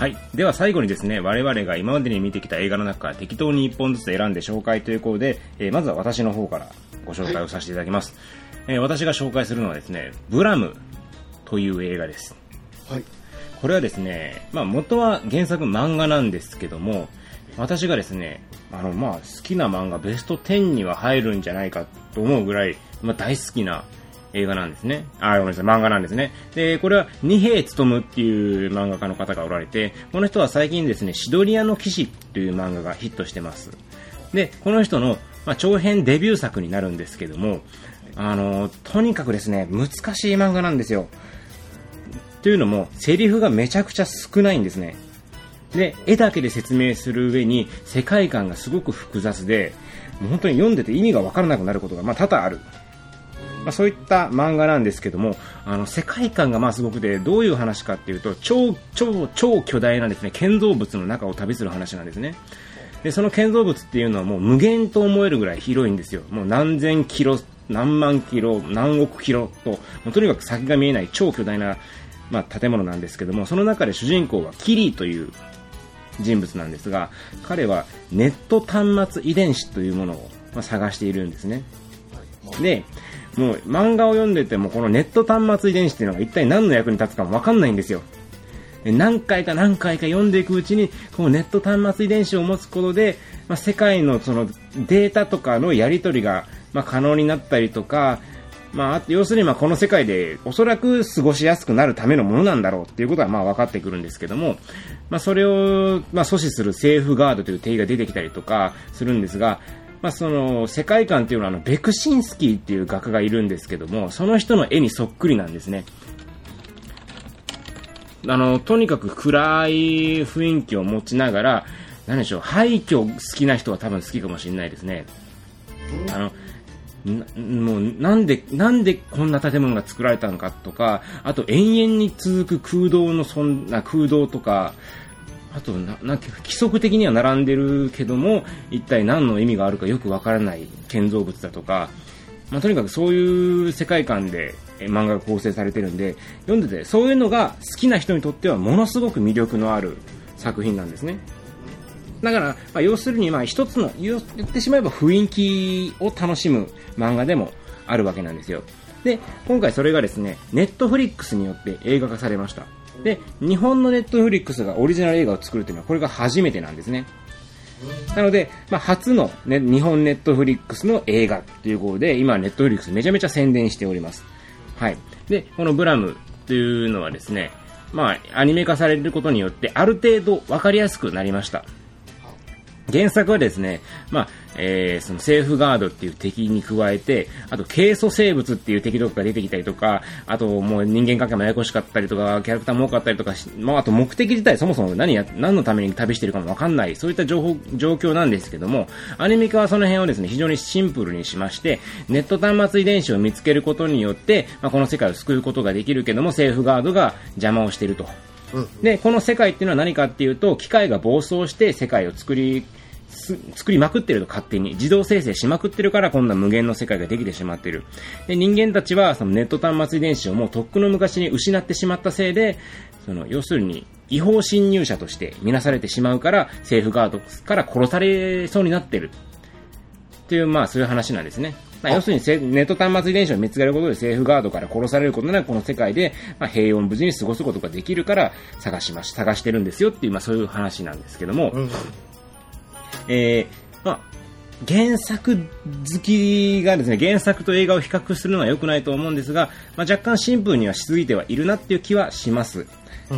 はい。では最後にですね、我々が今までに見てきた映画の中から適当に1本ずつ選んで紹介ということで、えーまずは私の方からご紹介をさせていただきます。えー私が紹介するのはですね、ブラムという映画です。はい。これはですね、まあ元は原作漫画なんですけども、私がですね、あの、まあ好きな漫画ベスト10には入るんじゃないかと思うぐらい、まあ大好きな映画なんですね。あ、ごめんなさい、漫画なんですね。で、これは二平勉っていう漫画家の方がおられて、この人は最近ですね、シドリアの騎士という漫画がヒットしてます。で、この人の、まあ、長編デビュー作になるんですけども、あの、とにかくですね、難しい漫画なんですよ。というのも、セリフがめちゃくちゃ少ないんですね。で、絵だけで説明する上に、世界観がすごく複雑で、もう本当に読んでて意味がわからなくなることが、まあ、多々ある。まあ、そういった漫画なんですけども、あの、世界観がまあすごくて、どういう話かっていうと、超、超、超巨大なですね、建造物の中を旅する話なんですね。で、その建造物っていうのはもう無限と思えるぐらい広いんですよ。もう何千キロ、何万キロ、何億キロと、もうとにかく先が見えない超巨大な、まあ、建物なんですけども、その中で主人公はキリーという人物なんですが、彼はネット端末遺伝子というものを、探しているんですね。で、もう漫画を読んでてもこのネット端末遺伝子っていうのが一体何の役に立つかもわかんないんですよ。何回か何回か読んでいくうちに、このネット端末遺伝子を持つことで、まあ、世界のそのデータとかのやり取りが、まあ、可能になったりとか、まあ、要するにまあこの世界でおそらく過ごしやすくなるためのものなんだろうっていうことはまあ分かってくるんですけども、まあ、それをまあ阻止するセーフガードという定義が出てきたりとかするんですが、まあ、その世界観っていうのはあのベクシンスキーっていう画家がいるんですけどもその人の絵にそっくりなんですね。あの、とにかく暗い雰囲気を持ちながら、何でしょう、廃墟好きな人は多分好きかもしれないですね。あの、なもうなんで、なんでこんな建物が作られたのかとか、あと延々に続く空洞のそんな空洞とか、あとな、なんか規則的には並んでるけども、一体何の意味があるかよくわからない建造物だとか、まあ、とにかくそういう世界観で漫画が構成されてるんで、読んでて、そういうのが好きな人にとってはものすごく魅力のある作品なんですね。だから、まあ、要するに、まあ、一つの、言ってしまえば雰囲気を楽しむ漫画でもあるわけなんですよ。で、今回それがですね、ネットフリックスによって映画化されました。で、日本のネットフリックスがオリジナル映画を作るというのは、これが初めてなんですね。なので、まあ、初の、ね、日本ネットフリックスの映画ということで、今ネットフリックスめちゃめちゃ宣伝しております。はい。で、このブラムというのはですね、まあ、アニメ化されることによって、ある程度分かりやすくなりました。原作はですね、まあ、えー、そのセーフガードっていう敵に加えて、あと、ケイ素生物っていう敵とかが出てきたりとか、あと、もう人間関係もややこしかったりとか、キャラクターも多かったりとかし、まあ、あと目的自体そもそも何や、何のために旅してるかもわかんない、そういった情報、状況なんですけども、アニメ化はその辺をですね、非常にシンプルにしまして、ネット端末遺伝子を見つけることによって、まあ、この世界を救うことができるけども、セーフガードが邪魔をしていると。で、この世界っていうのは何かっていうと、機械が暴走して世界を作り、す作りまくってると勝手に自動生成しまくってるからこんな無限の世界ができてしまってる。で人間たちはそのネット端末遺伝子をもうとっくの昔に失ってしまったせいでその要するに違法侵入者として見なされてしまうからセーフガードから殺されそうになってる。っていうまあそういう話なんですね。まあ、要するにせネット端末遺伝子を見つけることでセーフガードから殺されることなくこの世界で、まあ、平穏無事に過ごすことができるから探しまし探してるんですよっていう、まあ、そういう話なんですけども、えーまあ、原作好きがですね、原作と映画を比較するのは良くないと思うんですが、まあ、若干シンプルにはしすぎてはいるなっていう気はします。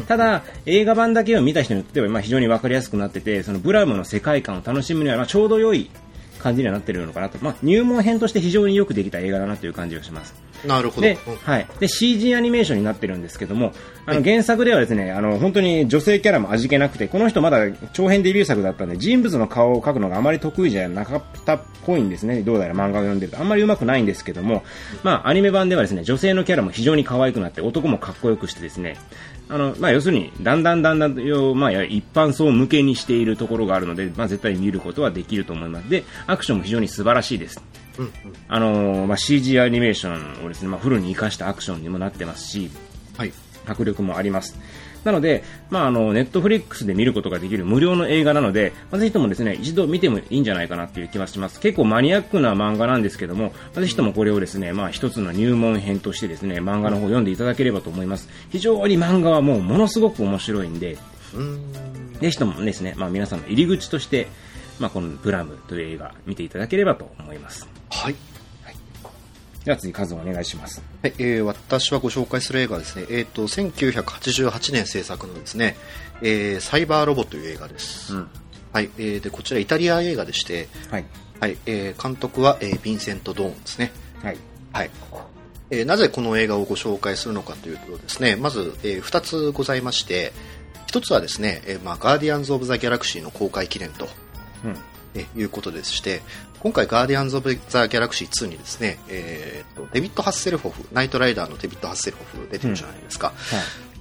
ただ、映画版だけを見た人にとっては、まあ、非常に分かりやすくなってて、そのブラムの世界観を楽しむには、まあ、ちょうど良い感じにはなってるのかなと。まあ、入門編として非常によくできた映画だなという感じがします。なるほど。でうん、はい。で、CG アニメーションになってるんですけども、あの、原作ではですね、あの、本当に女性キャラも味気なくて、この人まだ長編デビュー作だったんで、人物の顔を描くのがあまり得意じゃなかったっぽいんですね。どうやら漫画を読んでると。あんまり上手くないんですけども、まあ、アニメ版ではですね、女性のキャラも非常に可愛くなって、男もかっこよくしてですね、あの、まあ、要するに、だんだんだんだん、よまあ、一般層向けにしているところがあるので、まあ、絶対に見ることはできると思います。で、アクションも非常に素晴らしいです。あのーまあ、CG アニメーションをですね、まあ、フルに活かしたアクションにもなってますし、はい。迫力もあります。なので、まあ、あの、ネットフリックスで見ることができる無料の映画なので、まあ、ぜひともですね、一度見てもいいんじゃないかなっていう気がします。結構マニアックな漫画なんですけども、まあ、ぜひともこれをですね、まあ、一つの入門編としてですね、漫画の方を読んでいただければと思います。非常に漫画はもうものすごく面白いんで、ぜひともですね、まあ、皆さんの入り口として、まあ、このプラムという映画見ていただければと思います。はい。では次、カズお願いします。はい、えー私はご紹介する映画はですね、えっ、と、1988年制作のですね、えーサイバーロボという映画です。うん。はい、えーで、こちらイタリア映画でして、はい。はい、えー監督は、えーヴィンセント・ドーンですね。はい。はい。えーなぜこの映画をご紹介するのかというとですね、まず、え2つございまして、1つはですね、えーまあ、ガーディアンズ・オブ・ザ・ギャラクシーの公開記念と、うん。えいうことでして、今回、ガーディアンズ・オブ・ザ・ギャラクシー2にですね、えーとデビッド・ハッセルホフ、ナイトライダーのデビッド・ハッセルホフ出てるじゃないですか。はい。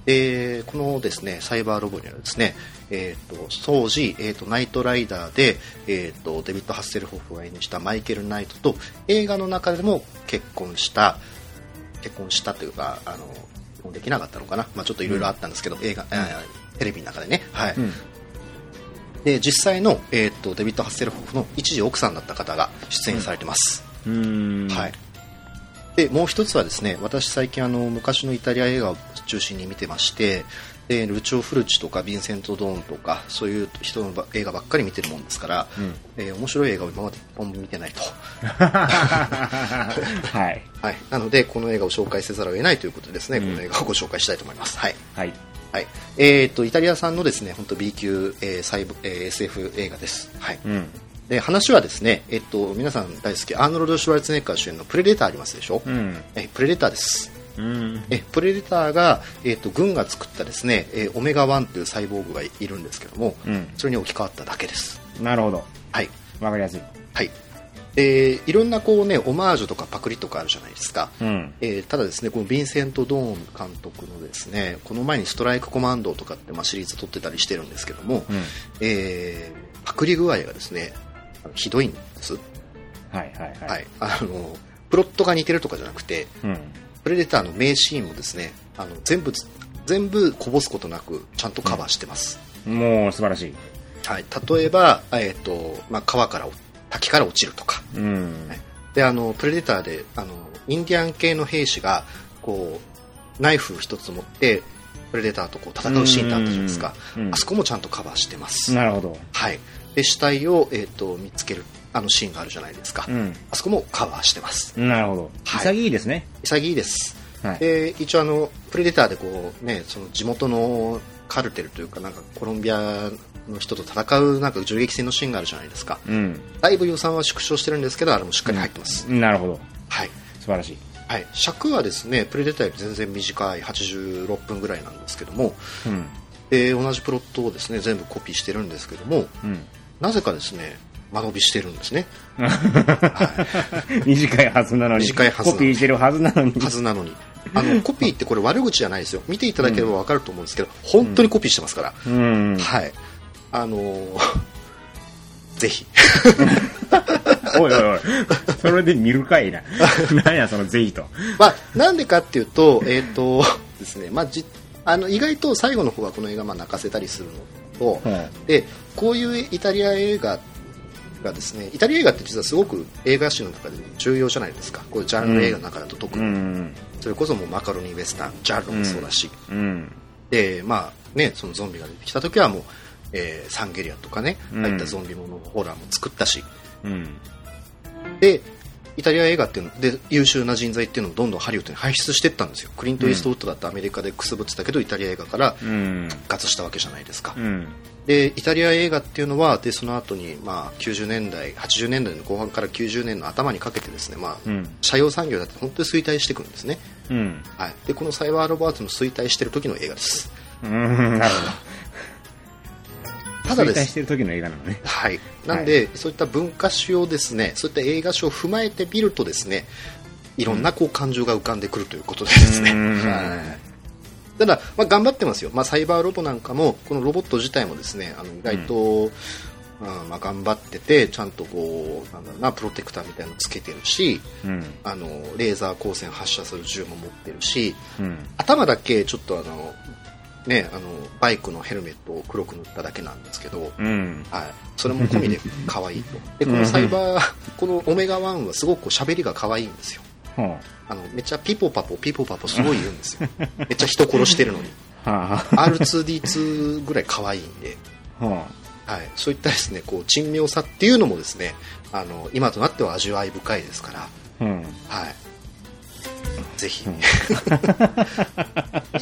えーこのですね、サイバーロボにはですね、えーと当時、えーとナイトライダーで、えーとデビッド・ハッセルホフが演じたマイケル・ナイトと映画の中でも結婚した、結婚したというか、あの、できなかったのかな。まあちょっといろいろあったんですけど、映画、あーテレビの中でね。はい。うん。で、実際の、えーとデビッド・ハッセルホフの一時奥さんだった方が出演されてます。うーん。はい。で、もう一つはですね、私最近あの、昔のイタリア映画を中心に見てまして、で、ルチオ・フルチとか、ヴィンセント・ドーンとか、そういう人のば映画ばっかり見てるもんですから、うんえー面白い映画を今まで一本も見てないと。はい。はい。なので、この映画を紹介せざるを得ないということでですね、うんこの映画をご紹介したいと思います。はい。はい。はい。えっ、と、イタリア産のですね、本当 B 級、えーサイボえー SF 映画です。はい。うん。で、話はですね、えっと、皆さん大好き、アーノルド・シュワルツェネッカー主演のプレデターありますでしょ、うん。えプレデターです。うん。えプレデターが、えっと軍が作ったですね、えーオメガ1というサイボーグがいるんですけども、うんそれに置き換わっただけです。なるほど。はい。わかりやすい。はい。えーいろんなこうね、オマージュとかパクリとかあるじゃないですか。うん。えーただですね、このヴィンセント・ドーン監督のですね、この前にストライクコマンドとかって、まあ、シリーズ撮ってたりしてるんですけども、うん。えーパクリ具合がですね、ひどいんです。はいはいはい。はい。あの、プロットが似てるとかじゃなくて、うん。プレデターの名シーンもですね、あの、全部、全部こぼすことなく、ちゃんとカバーしてます。もう素晴らしい。はい。例えば、えっ、と、まあ、川から、滝から落ちるとか。うん。はいで、あの、プレデターで、あの、インディアン系の兵士が、こう、ナイフ一つ持って、プレデターとこう戦うシーンってあったじゃないですか。うんうんあそこもちゃんとカバーしてます。なるほど。はい。で、死体を、えっ、と、見つける、あのシーンがあるじゃないですか。うん。あそこもカバーしてます。なるほど。はい潔いですね。潔いです。はい。で一応あのプレデターでこうねその地元のカルテルというかなんかコロンビアの人と戦うなんか銃撃戦のシーンがあるじゃないですかうん。だいぶ予算は縮小してるんですけどあれもしっかり入ってます、なるほど。はい、素晴らしい。はい、尺はですねプレデターより全然短い86分ぐらいなんですけどもうん。で同じプロットをですね全部コピーしてるんですけどもうん。なぜかですね間延びしてるんですね 短いはずなのに。短いはずコピーしてるはずなのに。はずなのにあのコピーってこれ悪口じゃないですよ見ていただければ分かると思うんですけど本当にコピーしてますから、うん。はい。あのー ぜひ。おいおいおい。それで見るかいな。なんや、そのぜひと。まあ、なんでかっていうと、えっ、とですね、まあ、じあの意外と最後の方はこの映画まあ泣かせたりするのと、うんでこういうイタリア映画がですねイタリア映画って実はすごく映画史の中で重要じゃないですか。こういうジャンル映画の中だと特うに、ん。それこそもうマカロニウエスタンジャンルもそうだし、うん。でまあねそのゾンビが出てきた時はもう、えーサンゲリアとかね、うん。ああいったゾンビものホラーも作ったし。うん。でイタリア映画っていうので優秀な人材っていうのをどんどんハリウッドに輩出していったんですよクリント・イーストウッドだってアメリカでくすぶってたけどイタリア映画からうん。復活したわけじゃないですか、うん。でイタリア映画っていうのはでその後にまあ90年代80年代の後半から90年の頭にかけてですね、まあうん。社用産業だって本当に衰退していくんですね、うん。はい、でこのサイバーロバートの衰退してる時の映画ですうん。なるほど。ただです。してる時の映画なのね。はい、なんで、そういった文化史をですねそういった映画史を踏まえてみるとですねいろんなこう感情が浮かんでくるということでですね、うん。はい。ただ、まあ、頑張ってますよ、まあ、サイバーロボなんかもこのロボット自体もですねあの意外と、うん。まあ、頑張っててちゃんとこうなんだろうなプロテクターみたいなのつけてるしうん。あのレーザー光線発射する銃も持ってるしうん。頭だけちょっとあのね、あのバイクのヘルメットを黒く塗っただけなんですけど、うん。はい、それも込みで可愛いと でこのサイバーこのオメガ1はすごく喋りが可愛いんですよはあのめっちゃピポパポピポパポすごい言うんですよ めっちゃ人殺してるのにあ。は R2D2 ぐらい可愛いんで、あ。ははい、そういったですねこう珍妙さっていうのもですねあの今となっては味わい深いですからあ。うん。はい。ぜひ。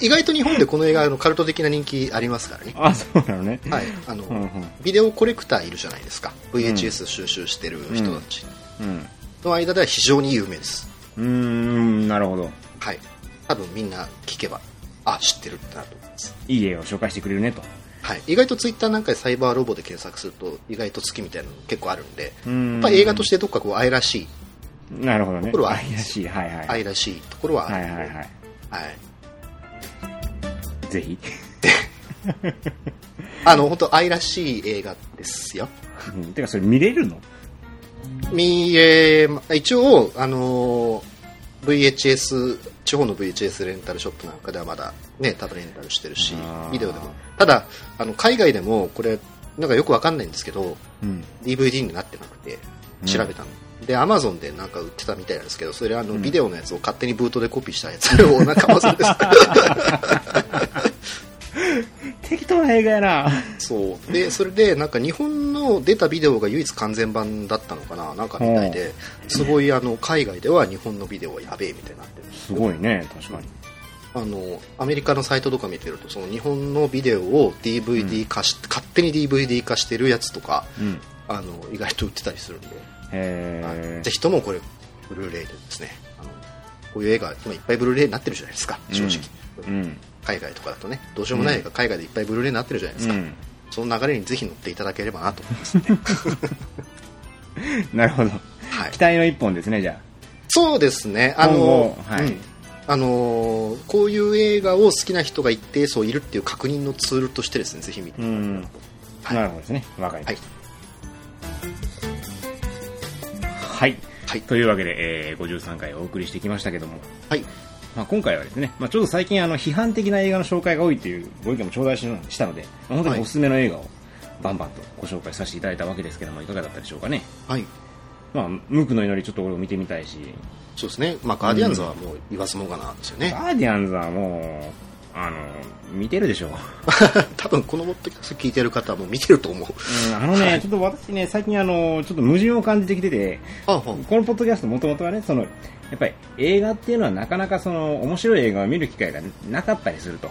意外と日本でこの映画のカルト的な人気ありますからね。あ、そうなのね。はい。あの、うんうんビデオコレクターいるじゃないですか。VHS 収集してる人たちうん。の間では非常に有名です。うーん、なるほど。はい。多分みんな聞けば、あ、知ってるってなると思います。いい映画を紹介してくれるねと。はい。意外とツイッターなんかでサイバーロボで検索すると、意外と好きみたいなの結構あるんで、うーんやっぱ映画としてどっかこう愛らしい、なるほどね。ところは愛らしい。はいはい。愛らしいところはある。はいはいはい。はい。ぜひ。あの、本当愛らしい映画ですよ。うんてか、それ見れるの？見えま一応、あのー VHS 地方の VHS レンタルショップなんかではまだね多分レンタルしてるしビデオでもただあの海外でもこれなんかよくわかんないんですけどうん。DVD になってなくてうん調べたの、で Amazon でなんか売ってたみたいなんですけどそれあの、ん。ビデオのやつを勝手にブートでコピーしたやつをなんか Amazon です。適当な映画やな。そう。でそれでなんか日本の出たビデオが唯一完全版だったのかななんかみたいですごいあの海外では日本のビデオはやべえみたいになってる。んですすごいね、確かに。あのアメリカのサイトとか見てるとその日本のビデオを DVD 化し、勝手に DVD 化してるやつとかうん。あの意外と売ってたりするんで、ぜ。ひともこれブルーレイでですねあのこういう映画今いっぱいブルーレイになってるじゃないですか正直、うん。海外とかだとねどうしようもない映画、海外でいっぱいブルーレイになってるじゃないですか、うん。その流れにぜひ乗っていただければなと思います、なるほど。はい期、待の一本ですね、じゃそうですねあの、はいうんあのーこういう映画を好きな人が一定数いるっていう確認のツールとしてですねぜひ見ていただければとあ。はいなるほどですね。わかりました。はい。はい。というわけで、えー、53回お送りしてきましたけども、はい。まあ、今回はですね、まあ、ちょっと最近あの批判的な映画の紹介が多いというご意見も頂戴ししたので、まあ本当におすすめの映画をバンバンとご紹介させていただいたわけですけどもいかがだったでしょうかね？はい。まあ、無垢の祈りちょっと俺も見てみたいし、そうですね、まあ、ガーディアンズはもう言わずもがなですよね、ガーディアンズはもう、あの、見てるでしょ。う。多分このポッドキャスト聞いてる方はもう見てると思う、うん、あのね、ちょっと私ね、最近あの、ちょっと矛盾を感じてきてて、このポッドキャストもともとはね、その、やっぱり映画っていうのはなかなかその、面白い映画を見る機会がなかったりすると。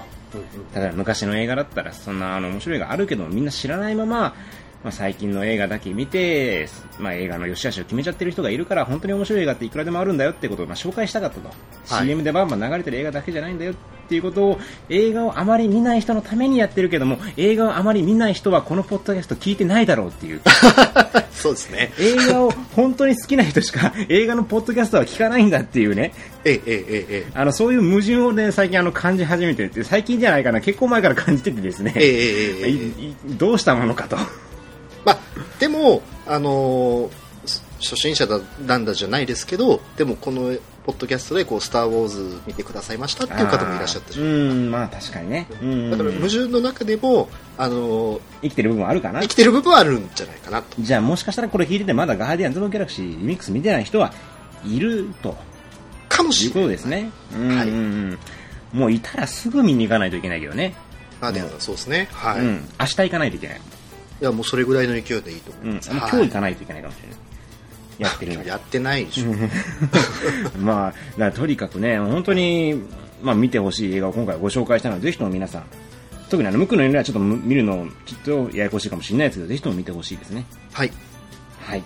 例えば昔の映画だったら、そんなあの面白い映画あるけどみんな知らないまま、まあ、最近の映画だけ見て、まあ、映画の良し悪しを決めちゃってる人がいるから本当に面白い映画っていくらでもあるんだよってことをまあ紹介したかったと、はい。CM でバンバン流れてる映画だけじゃないんだよっていうことを映画をあまり見ない人のためにやってるけども映画をあまり見ない人はこのポッドキャスト聞いてないだろうっていう。そうですね、映画を本当に好きな人しか映画のポッドキャストは聞かないんだっていうね。ええええあのそういう矛盾をね最近あの感じ始めてるって最近じゃないかな結構前から感じててですね、ええええ どうしたものかと。まあ、でも、あのー初心者だなんだじゃないですけどでもこのポッドキャストでこう「スター・ウォーズ」見てくださいましたっていう方もいらっしゃったじゃないうん、まあ確かにね。うん。だから矛盾の中でも、あのー生きてる部分はあるかな。生きてる部分はあるんじゃないかなと。じゃあもしかしたらこれ聞いててまだガーディアンズ・オブ・ギャラクシーリミックス見てない人はいると。かもしれない。とですね。うんはい。うんうん。もういたらすぐ見に行かないといけないけどね。ガーディアンズはそうですね。はい、いうん。明日行かないといけない。やもうそれぐらいの勢いでいいと思います、今日行かないといけないかもしれない。やってるのやってないでしょ、まあ、とにかくね、本当に、まあ、見てほしい映画を今回ご紹介したので、ぜひとも皆さん、特にあの、無垢の犬はちょっと見るの、ちょっとややこしいかもしれないですけど、ぜひとも見てほしいですね。はい。はい。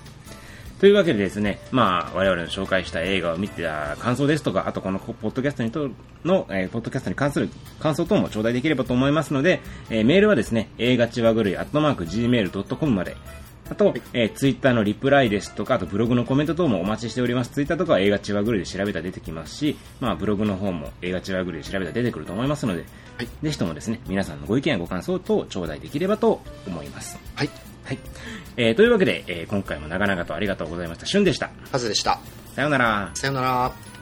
というわけでですね、まあ、我々の紹介した映画を見た感想ですとか、あとこのポッドキャストにとの、えーポッドキャストに関する感想等も頂戴できればと思いますので、えーメールはですね、映画ちわぐるい、アットマーク、gmail.com まで、あと、えーツイッターのリプライですとか、あとブログのコメント等もお待ちしております。ツイッターとかは映画ちわぐるいで調べたら出てきますし、まあ、ブログの方も映画ちわぐるいで調べたら出てくると思いますので、はいぜひともですね、皆さんのご意見やご感想等を頂戴できればと思います。はいはい。えーというわけで、えー今回も長々とありがとうございました。しゅんでした。はずでしたさようなら。さよなら